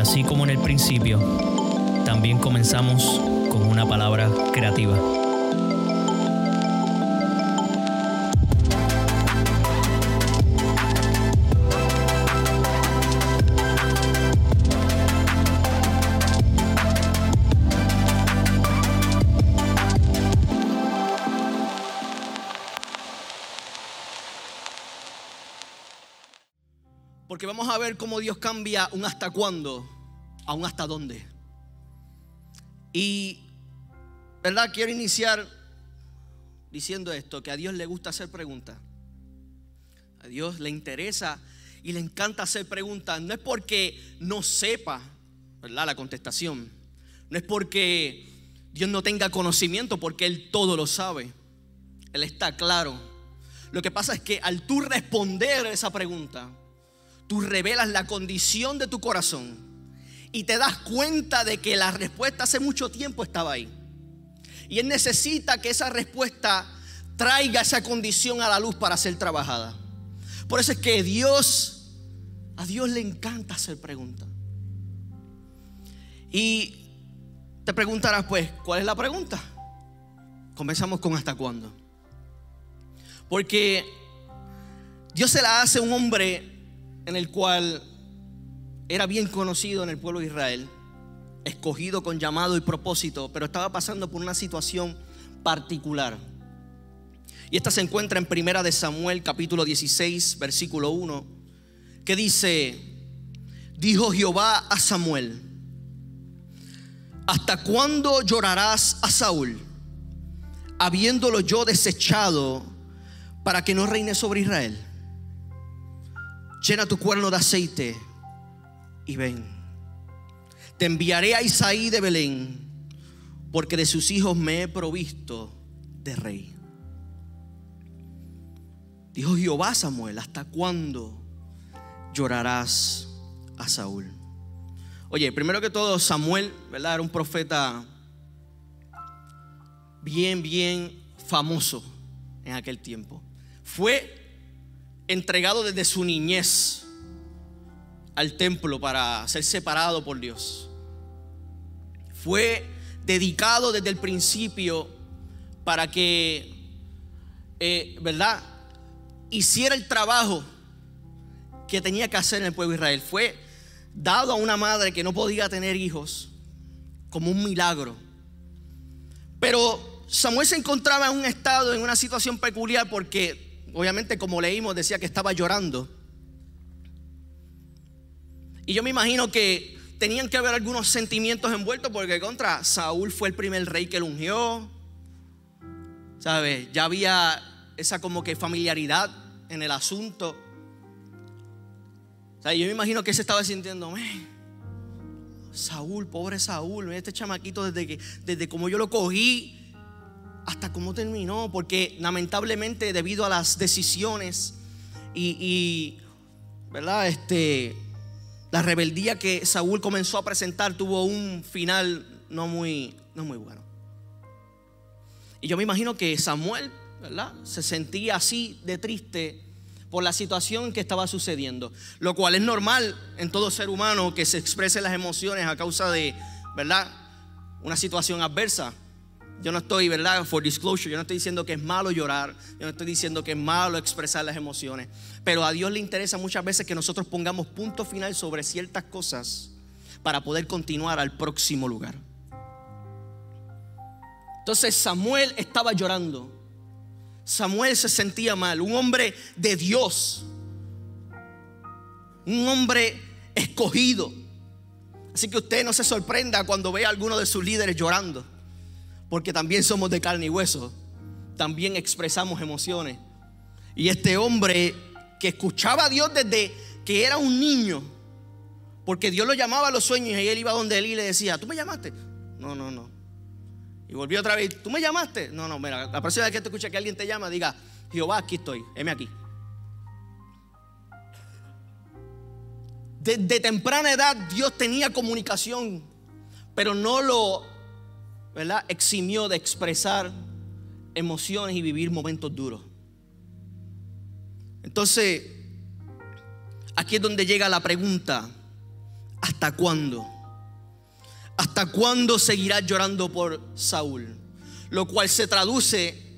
así como en el principio, también comenzamos con una palabra creativa. Dios cambia un hasta cuándo a un hasta dónde. Y, ¿verdad? Quiero iniciar diciendo esto, que a Dios le gusta hacer preguntas. A Dios le interesa y le encanta hacer preguntas. No es porque no sepa, ¿verdad? La contestación. No es porque Dios no tenga conocimiento, porque Él todo lo sabe. Él está claro. Lo que pasa es que al tú responder esa pregunta, tú revelas la condición de tu corazón y te das cuenta de que la respuesta hace mucho tiempo estaba ahí. Y Él necesita que esa respuesta traiga esa condición a la luz para ser trabajada. Por eso es que Dios, a Dios le encanta hacer preguntas. Y te preguntarás pues, ¿cuál es la pregunta? Comenzamos con hasta cuándo. Porque Dios se la hace un hombre en el cual era bien conocido en el pueblo de Israel, escogido con llamado y propósito, pero estaba pasando por una situación particular. Y esta se encuentra en Primera de Samuel capítulo 16, versículo 1, que dice, dijo Jehová a Samuel, ¿hasta cuándo llorarás a Saúl, habiéndolo yo desechado para que no reine sobre Israel? Llena tu cuerno de aceite y ven. Te enviaré a Isaí de Belén, porque de sus hijos me he provisto de rey. Dijo Jehová Samuel, ¿hasta cuándo llorarás a Saúl? Oye, primero que todo, Samuel, ¿verdad? Era un profeta bien, bien famoso en aquel tiempo. Fue entregado desde su niñez al templo para ser separado por Dios. Fue dedicado desde el principio para que, eh, ¿verdad? Hiciera el trabajo que tenía que hacer en el pueblo de Israel. Fue dado a una madre que no podía tener hijos como un milagro. Pero Samuel se encontraba en un estado, en una situación peculiar porque obviamente como leímos decía que estaba llorando. Y yo me imagino que tenían que haber algunos sentimientos envueltos porque contra Saúl fue el primer rey que lo ungió. ¿Sabes? Ya había esa como que familiaridad en el asunto. O sea, yo me imagino que se estaba sintiendo, Saúl, pobre Saúl, este chamaquito desde que desde como yo lo cogí hasta cómo terminó, porque lamentablemente debido a las decisiones y, ¿verdad? Este, la rebeldía que Saúl comenzó a presentar tuvo un final no muy, no muy bueno. Y yo me imagino que Samuel, ¿verdad? Se sentía así de triste por la situación que estaba sucediendo, lo cual es normal en todo ser humano que se expresen las emociones a causa de, ¿verdad? Una situación adversa. Yo no estoy, ¿verdad? For disclosure, yo no estoy diciendo que es malo llorar, yo no estoy diciendo que es malo expresar las emociones, pero a Dios le interesa muchas veces que nosotros pongamos punto final sobre ciertas cosas para poder continuar al próximo lugar. Entonces Samuel estaba llorando. Samuel se sentía mal, un hombre de Dios, un hombre escogido. Así que usted no se sorprenda cuando ve a alguno de sus líderes llorando porque también somos de carne y hueso, también expresamos emociones. Y este hombre que escuchaba a Dios desde que era un niño, porque Dios lo llamaba a los sueños y él iba donde él y le decía, ¿tú me llamaste? No, no, no. Y volvió otra vez, ¿tú me llamaste? No, no, mira, la próxima vez que te escuche que alguien te llama, diga, Jehová, aquí estoy, heme aquí. Desde temprana edad Dios tenía comunicación, pero no lo ¿verdad? Eximió de expresar emociones y vivir momentos duros. Entonces, aquí es donde llega la pregunta, ¿hasta cuándo? ¿Hasta cuándo seguirás llorando por Saúl? Lo cual se traduce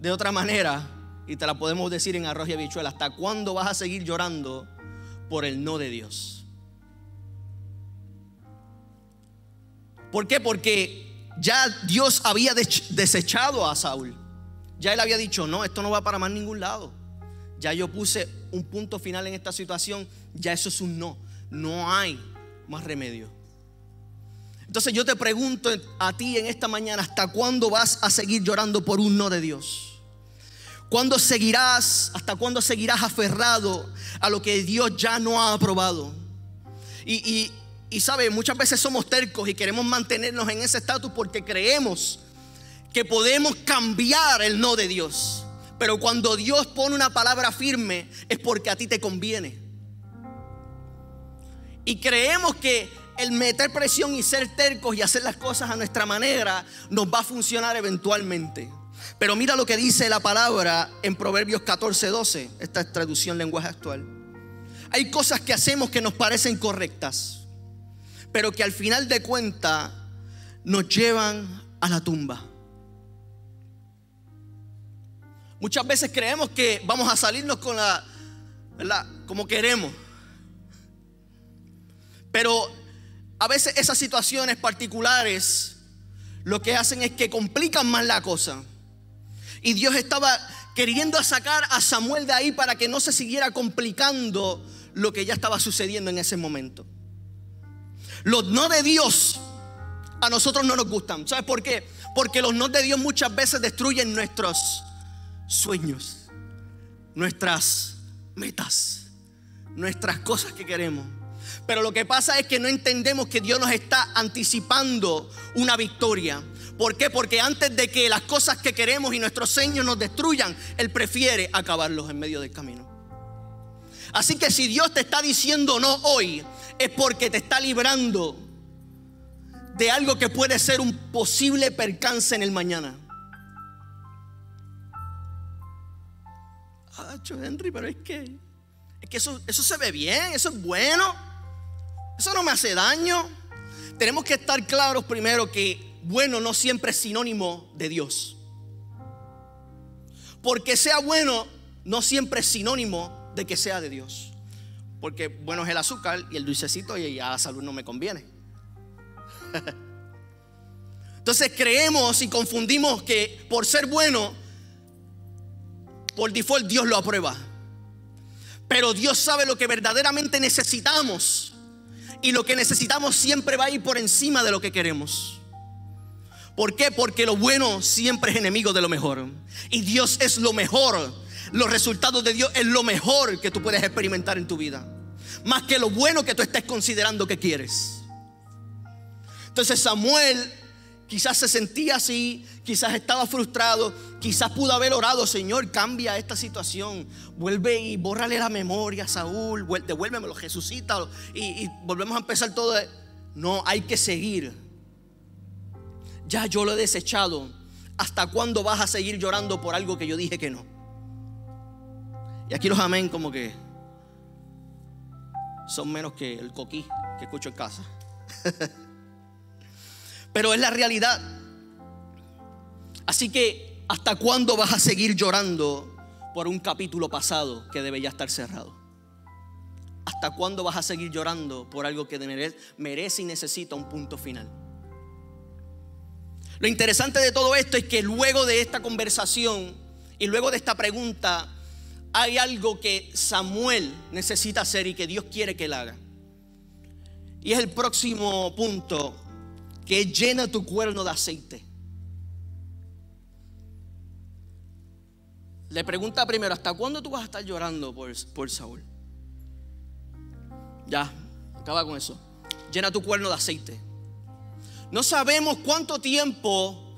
de otra manera, y te la podemos decir en arroz y habichuela, ¿hasta cuándo vas a seguir llorando por el no de Dios? ¿Por qué? Porque ya Dios había desechado a Saúl. Ya él había dicho, no, esto no va para más ningún lado. Ya yo puse un punto final en esta situación, ya eso es un no. No hay más remedio. Entonces yo te pregunto a ti en esta mañana, ¿hasta cuándo vas a seguir llorando por un no de Dios? ¿Cuándo seguirás, hasta cuándo seguirás aferrado a lo que Dios ya no ha aprobado? Y, y, sabe, muchas veces somos tercos y queremos mantenernos en ese estatus porque creemos que podemos cambiar el no de Dios. Pero cuando Dios pone una palabra firme es porque a ti te conviene. Y creemos que el meter presión y ser tercos y hacer las cosas a nuestra manera nos va a funcionar eventualmente. Pero mira lo que dice la palabra en Proverbios 14, 12, esta es traducción lenguaje actual. Hay cosas que hacemos que nos parecen correctas, pero que al final de cuentas nos llevan a la tumba. Muchas veces creemos que vamos a salirnos con la, ¿verdad? Como queremos. Pero a veces esas situaciones particulares lo que hacen es que complican más la cosa. Y Dios estaba queriendo sacar a Samuel de ahí para que no se siguiera complicando lo que ya estaba sucediendo en ese momento. Los no de Dios a nosotros no nos gustan. ¿Sabes por qué? Porque los no de Dios muchas veces destruyen nuestros sueños, nuestras metas, nuestras cosas que queremos. Pero lo que pasa es que no entendemos que Dios nos está anticipando una victoria. ¿Por qué? Porque antes de que las cosas que queremos y nuestros sueños nos destruyan, Él prefiere acabarlos en medio del camino. Así que si Dios te está diciendo no hoy, es porque te está librando de algo que puede ser un posible percance en el mañana. Henry, pero es que, es que eso, eso se ve bien, eso es bueno, eso no me hace daño. Tenemos que estar claros primero que bueno no siempre es sinónimo de Dios. Porque sea bueno no siempre es sinónimo de que sea de Dios. Porque bueno es el azúcar y el dulcecito y a la salud no me conviene. Entonces creemos y confundimos que por ser bueno por default Dios lo aprueba. Pero Dios sabe lo que verdaderamente necesitamos. Y lo que necesitamos siempre va a ir por encima de lo que queremos. ¿Por qué? Porque lo bueno siempre es enemigo de lo mejor. Y Dios es lo mejor. Los resultados de Dios es lo mejor que tú puedes experimentar en tu vida. Más que lo bueno que tú estés considerando que quieres. Entonces Samuel Quizás se sentía así, quizás estaba frustrado, quizás pudo haber orado, Señor, cambia esta situación, vuelve y bórrale la memoria a Saúl, devuélvemelo, Jesucita, y, y volvemos a empezar todo. No, hay que seguir. Ya yo lo he desechado. ¿Hasta cuándo vas a seguir llorando por algo que yo dije que no? Y aquí los amén como que son menos que el coquí que escucho en casa. pero es la realidad. Así que, ¿hasta cuándo vas a seguir llorando por un capítulo pasado que debe ya estar cerrado? ¿Hasta cuándo vas a seguir llorando por algo que merece y necesita un punto final? Lo interesante de todo esto es que luego de esta conversación y luego de esta pregunta, hay algo que Samuel necesita hacer y que Dios quiere que él haga. Y es el próximo punto que llena tu cuerno de aceite. Le pregunta primero, ¿hasta cuándo tú vas a estar llorando por, por Saúl? Ya, acaba con eso. Llena tu cuerno de aceite. No sabemos cuánto tiempo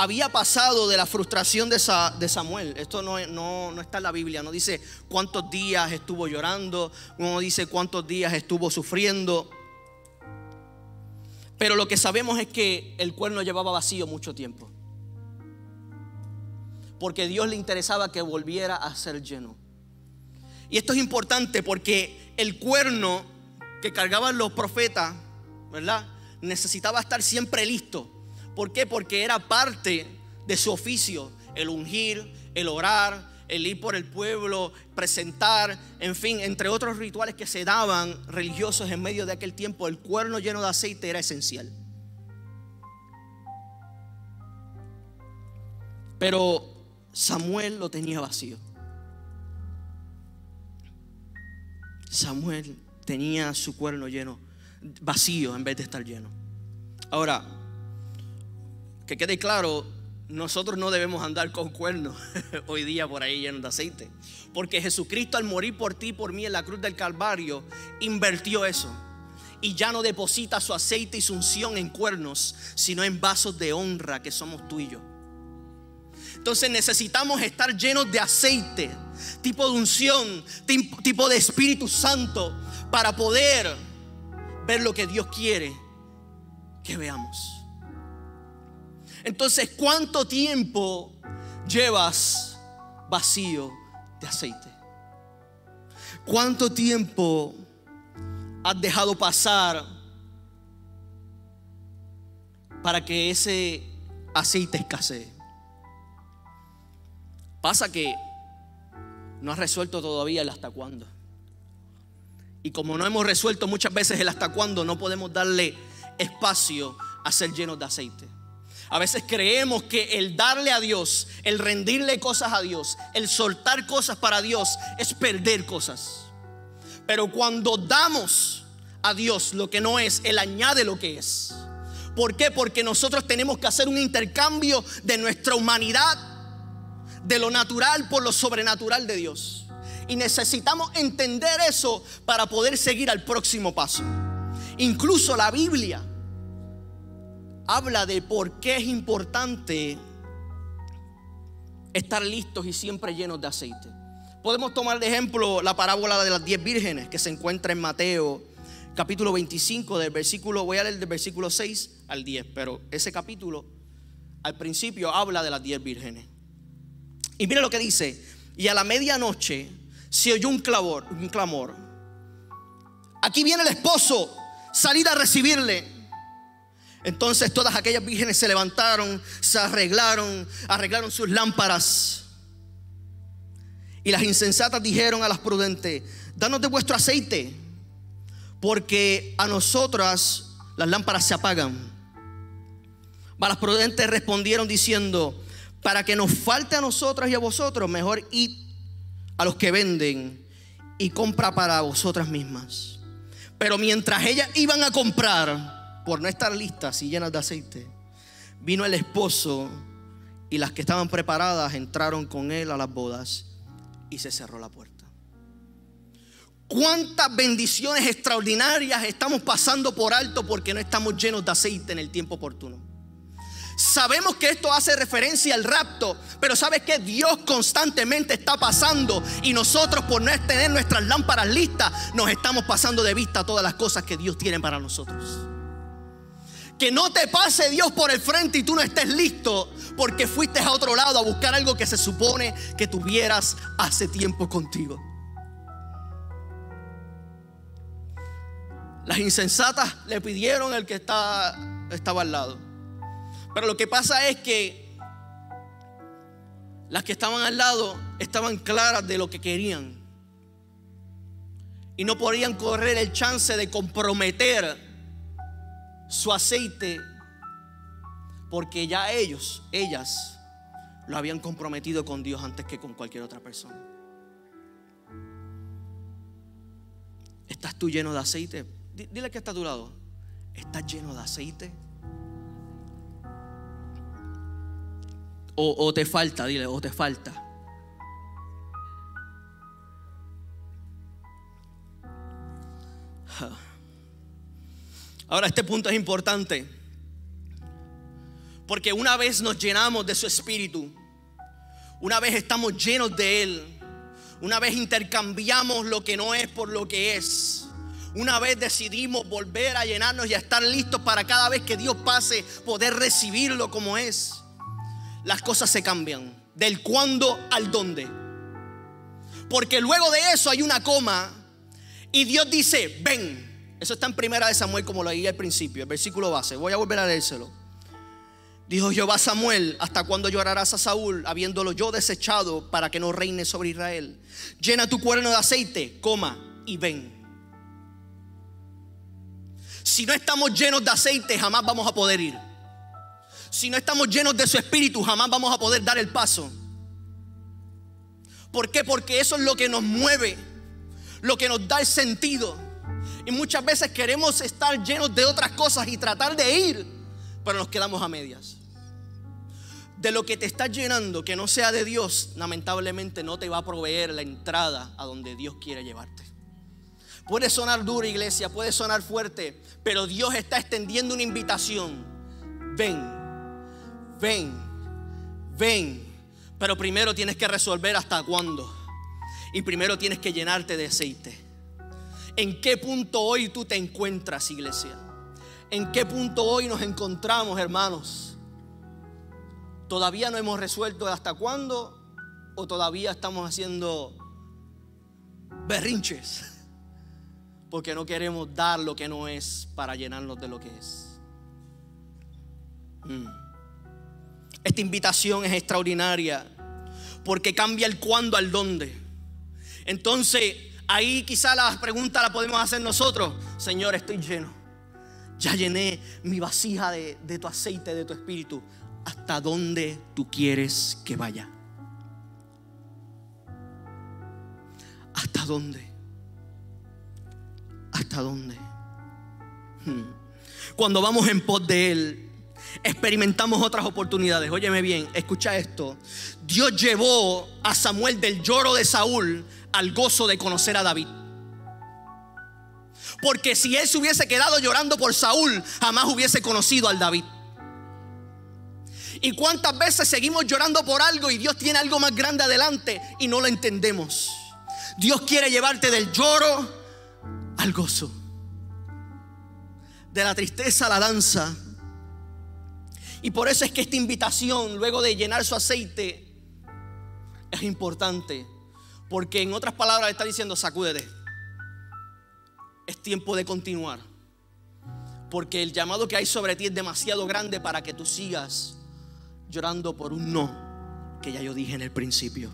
había pasado de la frustración de, Samuel. Esto no, no, no, está en la Biblia. No dice cuántos días estuvo llorando. No dice cuántos días estuvo sufriendo. Pero lo que sabemos es que el cuerno llevaba vacío mucho tiempo. Porque Dios le interesaba que volviera a ser lleno. Y esto es importante porque el cuerno que cargaban los profetas, ¿verdad? Necesitaba estar siempre listo. ¿Por qué? Porque era parte de su oficio, el ungir, el orar, el ir por el pueblo, presentar, en fin, entre otros rituales que se daban religiosos en medio de aquel tiempo, el cuerno lleno de aceite era esencial. Pero Samuel lo tenía vacío. Samuel tenía su cuerno lleno, vacío en vez de estar lleno. Ahora, que quede claro, nosotros no debemos andar con cuernos hoy día por ahí llenos de aceite. Porque Jesucristo al morir por ti por mí en la cruz del Calvario, invirtió eso. Y ya no deposita su aceite y su unción en cuernos, sino en vasos de honra que somos tú y yo. Entonces necesitamos estar llenos de aceite, tipo de unción, tipo de Espíritu Santo, para poder ver lo que Dios quiere que veamos. Entonces, ¿cuánto tiempo llevas vacío de aceite? ¿Cuánto tiempo has dejado pasar para que ese aceite escasee? Pasa que no has resuelto todavía el hasta cuándo. Y como no hemos resuelto muchas veces el hasta cuándo, no podemos darle espacio a ser llenos de aceite. A veces creemos que el darle a Dios, el rendirle cosas a Dios, el soltar cosas para Dios es perder cosas. Pero cuando damos a Dios lo que no es, Él añade lo que es. ¿Por qué? Porque nosotros tenemos que hacer un intercambio de nuestra humanidad, de lo natural por lo sobrenatural de Dios. Y necesitamos entender eso para poder seguir al próximo paso. Incluso la Biblia habla de por qué es importante estar listos y siempre llenos de aceite. Podemos tomar de ejemplo la parábola de las diez vírgenes que se encuentra en Mateo capítulo 25 del versículo, voy a leer del versículo 6 al 10, pero ese capítulo al principio habla de las diez vírgenes. Y mire lo que dice, y a la medianoche se oyó un clamor, un clamor. Aquí viene el esposo, salid a recibirle. Entonces todas aquellas vírgenes se levantaron, se arreglaron, arreglaron sus lámparas. Y las insensatas dijeron a las prudentes, danos de vuestro aceite, porque a nosotras las lámparas se apagan. Mas las prudentes respondieron diciendo, para que nos falte a nosotras y a vosotros, mejor id a los que venden y compra para vosotras mismas. Pero mientras ellas iban a comprar, por no estar listas y llenas de aceite, vino el esposo y las que estaban preparadas entraron con él a las bodas y se cerró la puerta. ¿Cuántas bendiciones extraordinarias estamos pasando por alto porque no estamos llenos de aceite en el tiempo oportuno? Sabemos que esto hace referencia al rapto, pero sabes que Dios constantemente está pasando y nosotros por no tener nuestras lámparas listas nos estamos pasando de vista todas las cosas que Dios tiene para nosotros. Que no te pase Dios por el frente y tú no estés listo porque fuiste a otro lado a buscar algo que se supone que tuvieras hace tiempo contigo. Las insensatas le pidieron el que está, estaba al lado. Pero lo que pasa es que las que estaban al lado estaban claras de lo que querían. Y no podían correr el chance de comprometer su aceite porque ya ellos, ellas, lo habían comprometido con Dios antes que con cualquier otra persona. ¿Estás tú lleno de aceite? Dile que está a tu lado. ¿Estás lleno de aceite? O, o te falta, dile, o te falta. Ahora, este punto es importante. Porque una vez nos llenamos de su espíritu, una vez estamos llenos de Él, una vez intercambiamos lo que no es por lo que es, una vez decidimos volver a llenarnos y a estar listos para cada vez que Dios pase poder recibirlo como es, las cosas se cambian del cuándo al dónde. Porque luego de eso hay una coma y Dios dice, ven, Eso está en primera de Samuel como lo leí al principio, el versículo base. Voy a volver a leérselo. Dijo Jehová Samuel, ¿hasta cuándo llorarás a Saúl, habiéndolo yo desechado para que no reine sobre Israel? Llena tu cuerno de aceite, coma y ven. Si no estamos llenos de aceite, jamás vamos a poder ir. Si no estamos llenos de su espíritu, jamás vamos a poder dar el paso. ¿Por qué? Porque eso es lo que nos mueve, lo que nos da el sentido. Y muchas veces queremos estar llenos de otras cosas y tratar de ir, pero nos quedamos a medias de lo que te está llenando, que no sea de Dios, lamentablemente no te va a proveer la entrada a donde Dios quiere llevarte. Puede sonar duro, iglesia, puede sonar fuerte, pero Dios está extendiendo una invitación. Ven, ven, ven. Pero primero tienes que resolver hasta cuándo. Y primero tienes que llenarte de aceite. ¿En qué punto hoy tú te encuentras, iglesia? ¿En qué punto hoy nos encontramos, hermanos? ¿Todavía no hemos resuelto hasta cuándo? ¿O todavía estamos haciendo berrinches? Porque no queremos dar lo que no es para llenarnos de lo que es. Mm. Esta invitación es extraordinaria porque cambia el cuándo al dónde. Entonces, ahí quizá la pregunta la podemos hacer nosotros. Señor, estoy lleno. Ya llené mi vasija de, de tu aceite, de tu espíritu hasta dónde tú quieres que vaya. ¿Hasta dónde? ¿Hasta dónde? Hmm. Cuando vamos en pos de Él, experimentamos otras oportunidades. Óyeme bien, escucha esto. Dios llevó a Samuel del lloro de Saúl al gozo de conocer a David. Porque si él se hubiese quedado llorando por Saúl, jamás hubiese conocido al David. ¿Y cuántas veces seguimos llorando por algo y Dios tiene algo más grande adelante y no lo entendemos? Dios quiere llevarte del lloro al gozo, de la tristeza a la danza. Y por eso es que esta invitación, luego de llenar su aceite, es importante. Porque en otras palabras está diciendo, sacúdete. Es tiempo de continuar. Porque el llamado que hay sobre ti es demasiado grande para que tú sigas llorando por un no que ya yo dije en el principio.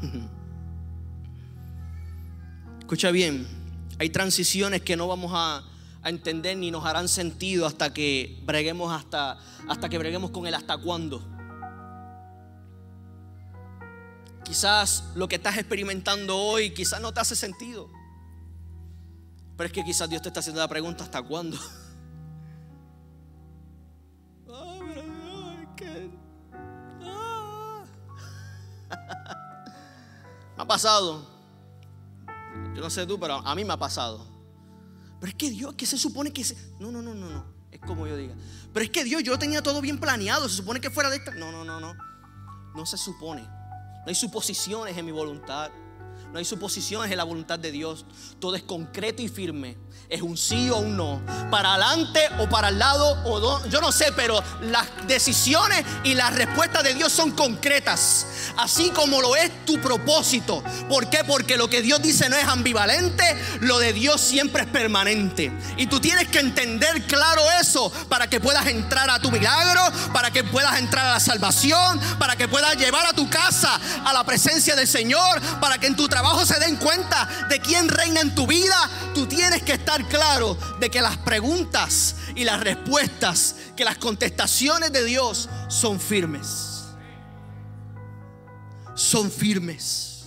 Escucha bien, hay transiciones que no vamos a, entender ni nos harán sentido hasta que breguemos hasta, hasta que breguemos con él hasta cuándo. Quizás lo que estás experimentando hoy quizás no te hace sentido. Pero es que quizás Dios te está haciendo la pregunta ¿hasta cuándo? me ha pasado. Yo no sé tú, pero a mí me ha pasado. Pero es que Dios, que se supone que se... No, no, no, no, no. Es como yo diga. Pero es que Dios, yo tenía todo bien planeado. Se supone que fuera de esta... No, no, no, no. No se supone. No hay suposiciones en mi voluntad. No hay suposiciones en la voluntad de Dios. Todo es concreto y firme. Es un sí o un no. Para adelante o para el lado o yo no sé, pero las decisiones y las respuestas de Dios son concretas. Así como lo es tu propósito. ¿Por qué? Porque lo que Dios dice no es ambivalente, lo de Dios siempre es permanente. Y tú tienes que entender claro eso para que puedas entrar a tu milagro, para que puedas entrar a la salvación, para que puedas llevar a tu casa a la presencia del Señor, para que en tu trabajo trabajo se den cuenta de quién reina en tu vida, tú tienes que estar claro de que las preguntas y las respuestas, que las contestaciones de Dios son firmes. Son firmes.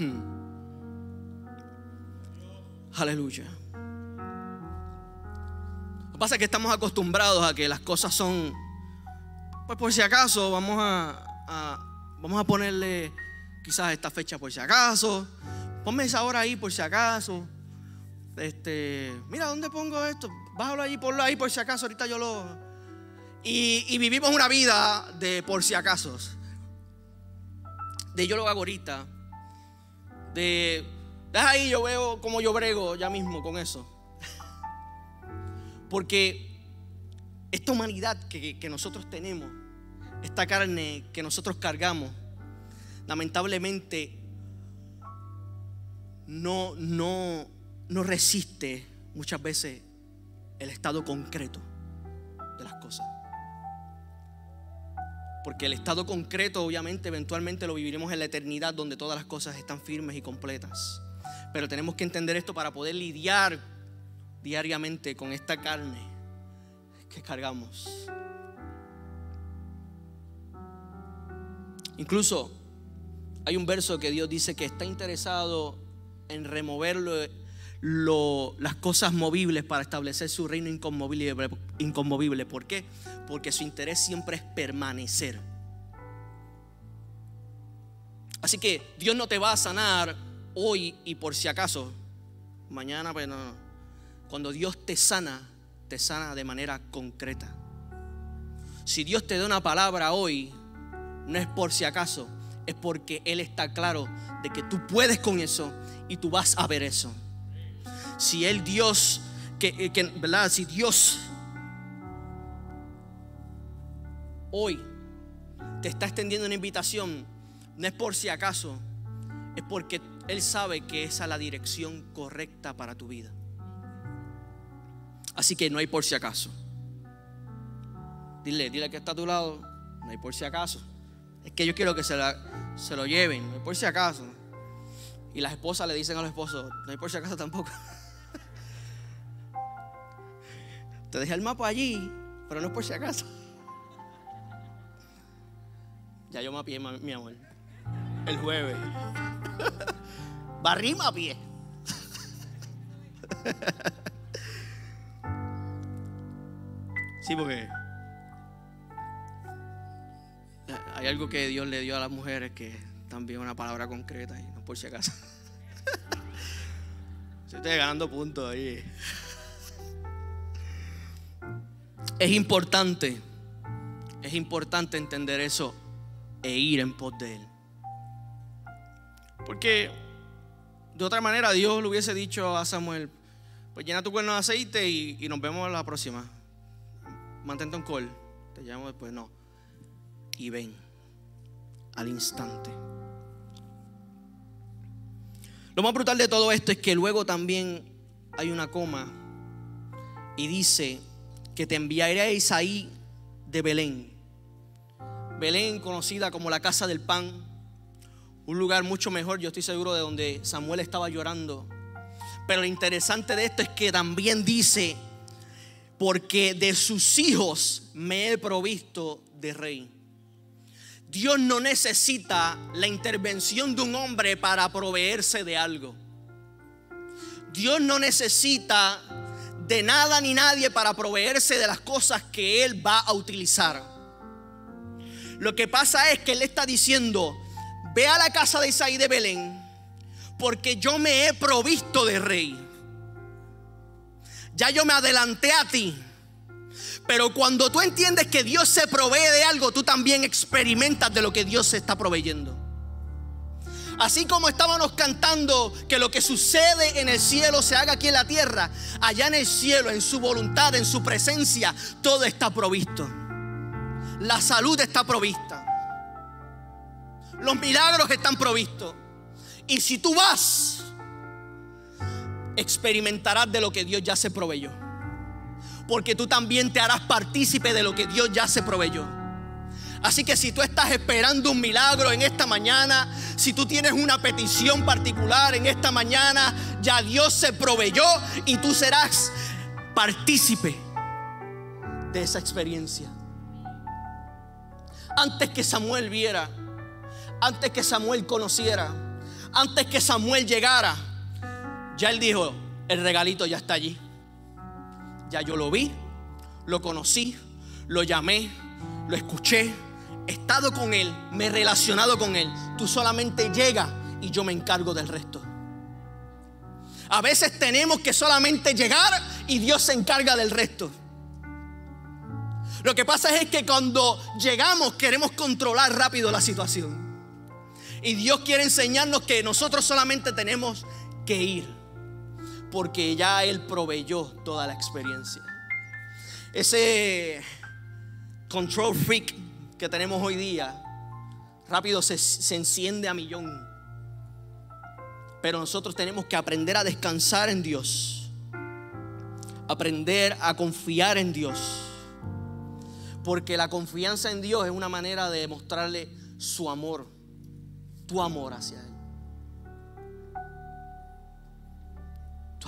Hmm. Aleluya. Lo que pasa es que estamos acostumbrados a que las cosas son, pues por si acaso, vamos a vamos a ponerle quizás esta fecha por si acaso. Ponme esa hora ahí por si acaso. Este, mira, ¿dónde pongo esto? Bájalo ahí, ponlo ahí por si acaso. Ahorita yo lo. Y, vivimos una vida de por si acaso. De yo lo hago ahorita. De. Deja ahí, yo veo cómo yo brego ya mismo con eso. Porque esta humanidad que nosotros tenemos, esta carne que nosotros cargamos, lamentablemente no, no, no resiste muchas veces el estado concreto de las cosas. Porque el estado concreto obviamente eventualmente lo viviremos en la eternidad donde todas las cosas están firmes y completas. Pero tenemos que entender esto para poder lidiar diariamente con esta carne que cargamos. Incluso hay un verso que Dios dice que está interesado en remover las cosas movibles para establecer su reino inconmovible, inconmovible. ¿Por qué? Porque su interés siempre es permanecer. Así que Dios no te va a sanar hoy y por si acaso. Mañana, pues no. Cuando Dios te sana, te sana de manera concreta. Si Dios te da una palabra hoy, no es por si acaso, es porque Él está claro de que tú puedes con eso y tú vas a ver eso. Si Él Dios, que, que ¿verdad? Si Dios hoy te está extendiendo una invitación, no es por si acaso, es porque Él sabe que esa es la dirección correcta para tu vida. Así que no hay por si acaso. Dile, dile que está a tu lado, no hay por si acaso. Es que yo quiero que se, se lo lleven, no hay por si acaso. Y las esposas le dicen a los esposos, no hay por si acaso tampoco. Te dejé el mapa allí, pero no es por si acaso. Ya yo mapeé, mi amor. El jueves. Barrí pie. Sí, porque hay algo que Dios le dio a las mujeres que también una palabra concreta y no por si acaso. estoy ganando puntos ahí. Es importante, es importante entender eso e ir en pos de Él. Porque de otra manera Dios le hubiese dicho a Samuel, pues llena tu cuerno de aceite y, y nos vemos la próxima mantente un call, te llamo después, no. Y ven al instante. Lo más brutal de todo esto es que luego también hay una coma y dice que te enviaré a Isaí de Belén. Belén conocida como la casa del pan, un lugar mucho mejor, yo estoy seguro de donde Samuel estaba llorando. Pero lo interesante de esto es que también dice porque de sus hijos me he provisto de rey. Dios no necesita la intervención de un hombre para proveerse de algo. Dios no necesita de nada ni nadie para proveerse de las cosas que Él va a utilizar. Lo que pasa es que Él está diciendo, ve a la casa de Isaí de Belén, porque yo me he provisto de rey. Ya yo me adelanté a ti. Pero cuando tú entiendes que Dios se provee de algo, tú también experimentas de lo que Dios se está proveyendo. Así como estábamos cantando que lo que sucede en el cielo se haga aquí en la tierra, allá en el cielo, en su voluntad, en su presencia, todo está provisto. La salud está provista. Los milagros están provistos. Y si tú vas, experimentarás de lo que Dios ya se proveyó. Porque tú también te harás partícipe de lo que Dios ya se proveyó. Así que si tú estás esperando un milagro en esta mañana, si tú tienes una petición particular en esta mañana, ya Dios se proveyó y tú serás partícipe de esa experiencia. Antes que Samuel viera, antes que Samuel conociera, antes que Samuel llegara, ya él dijo, el regalito ya está allí. Ya yo lo vi, lo conocí, lo llamé, lo escuché, he estado con él, me he relacionado con él. Tú solamente llega y yo me encargo del resto. A veces tenemos que solamente llegar y Dios se encarga del resto. Lo que pasa es que cuando llegamos queremos controlar rápido la situación. Y Dios quiere enseñarnos que nosotros solamente tenemos que ir porque ya Él proveyó toda la experiencia. Ese control freak que tenemos hoy día, rápido se, enciende a millón. Pero nosotros tenemos que aprender a descansar en Dios. Aprender a confiar en Dios. Porque la confianza en Dios es una manera de mostrarle su amor, tu amor hacia Él.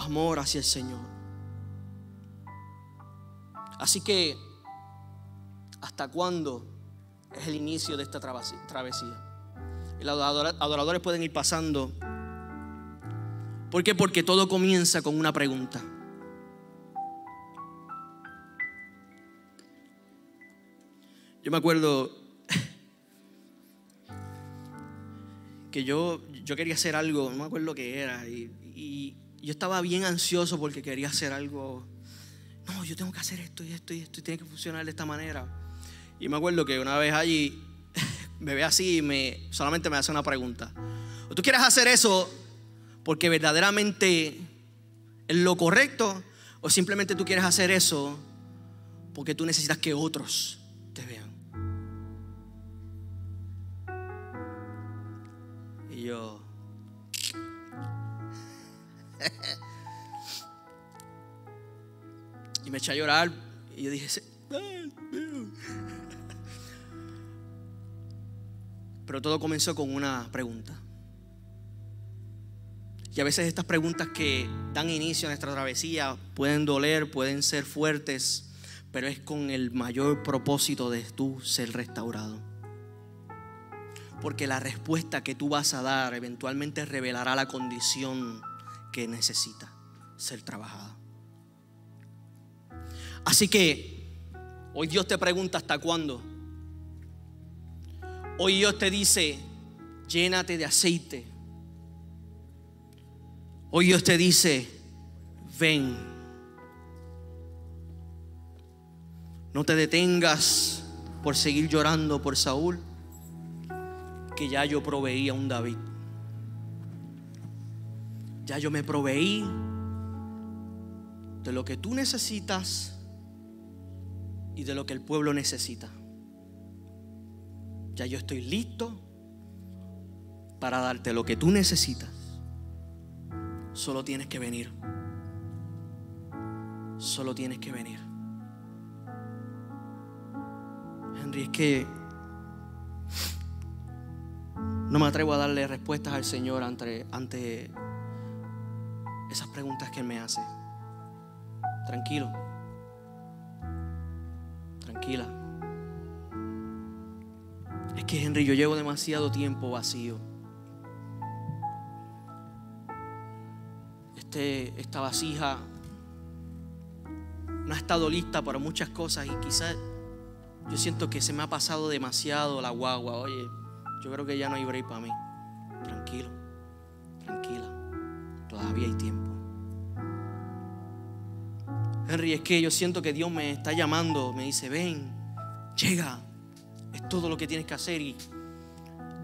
Amor hacia el Señor. Así que, ¿hasta cuándo es el inicio de esta travesía? Los adoradores pueden ir pasando. ¿Por qué? Porque todo comienza con una pregunta. Yo me acuerdo que yo, yo quería hacer algo, no me acuerdo que era, y, y, yo estaba bien ansioso porque quería hacer algo. No, yo tengo que hacer esto y esto y esto, y tiene que funcionar de esta manera. Y me acuerdo que una vez allí me ve así y me, solamente me hace una pregunta. ¿O tú quieres hacer eso porque verdaderamente es lo correcto? ¿O simplemente tú quieres hacer eso porque tú necesitas que otros te vean? Y yo... y me eché a llorar y yo dije, Pero todo comenzó con una pregunta. Y a veces estas preguntas que dan inicio a nuestra travesía pueden doler, pueden ser fuertes, pero es con el mayor propósito de tú ser restaurado. Porque la respuesta que tú vas a dar eventualmente revelará la condición que necesita ser trabajada. Así que hoy Dios te pregunta hasta cuándo Hoy Dios te dice, llénate de aceite. Hoy Dios te dice, ven. No te detengas por seguir llorando por Saúl, que ya yo proveí a un David. Ya yo me proveí de lo que tú necesitas y de lo que el pueblo necesita. Ya yo estoy listo para darte lo que tú necesitas. Solo tienes que venir. Solo tienes que venir. Henry, es que no me atrevo a darle respuestas al Señor ante, ante esas preguntas que Él me hace. Tranquilo. Tranquila. Es que Henry, yo llevo demasiado tiempo vacío. Este, esta vasija no ha estado lista para muchas cosas y quizás yo siento que se me ha pasado demasiado la guagua. Oye, yo creo que ya no hay break para mí. Todavía hay tiempo. Henry, es que yo siento que Dios me está llamando. Me dice, ven, llega, es todo lo que tienes que hacer y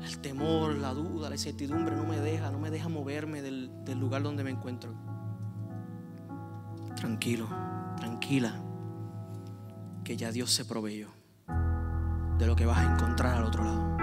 el temor, la duda, la incertidumbre no me deja, no me deja moverme del, del lugar donde me encuentro. Tranquilo, tranquila, que ya Dios se proveyó de lo que vas a encontrar al otro lado.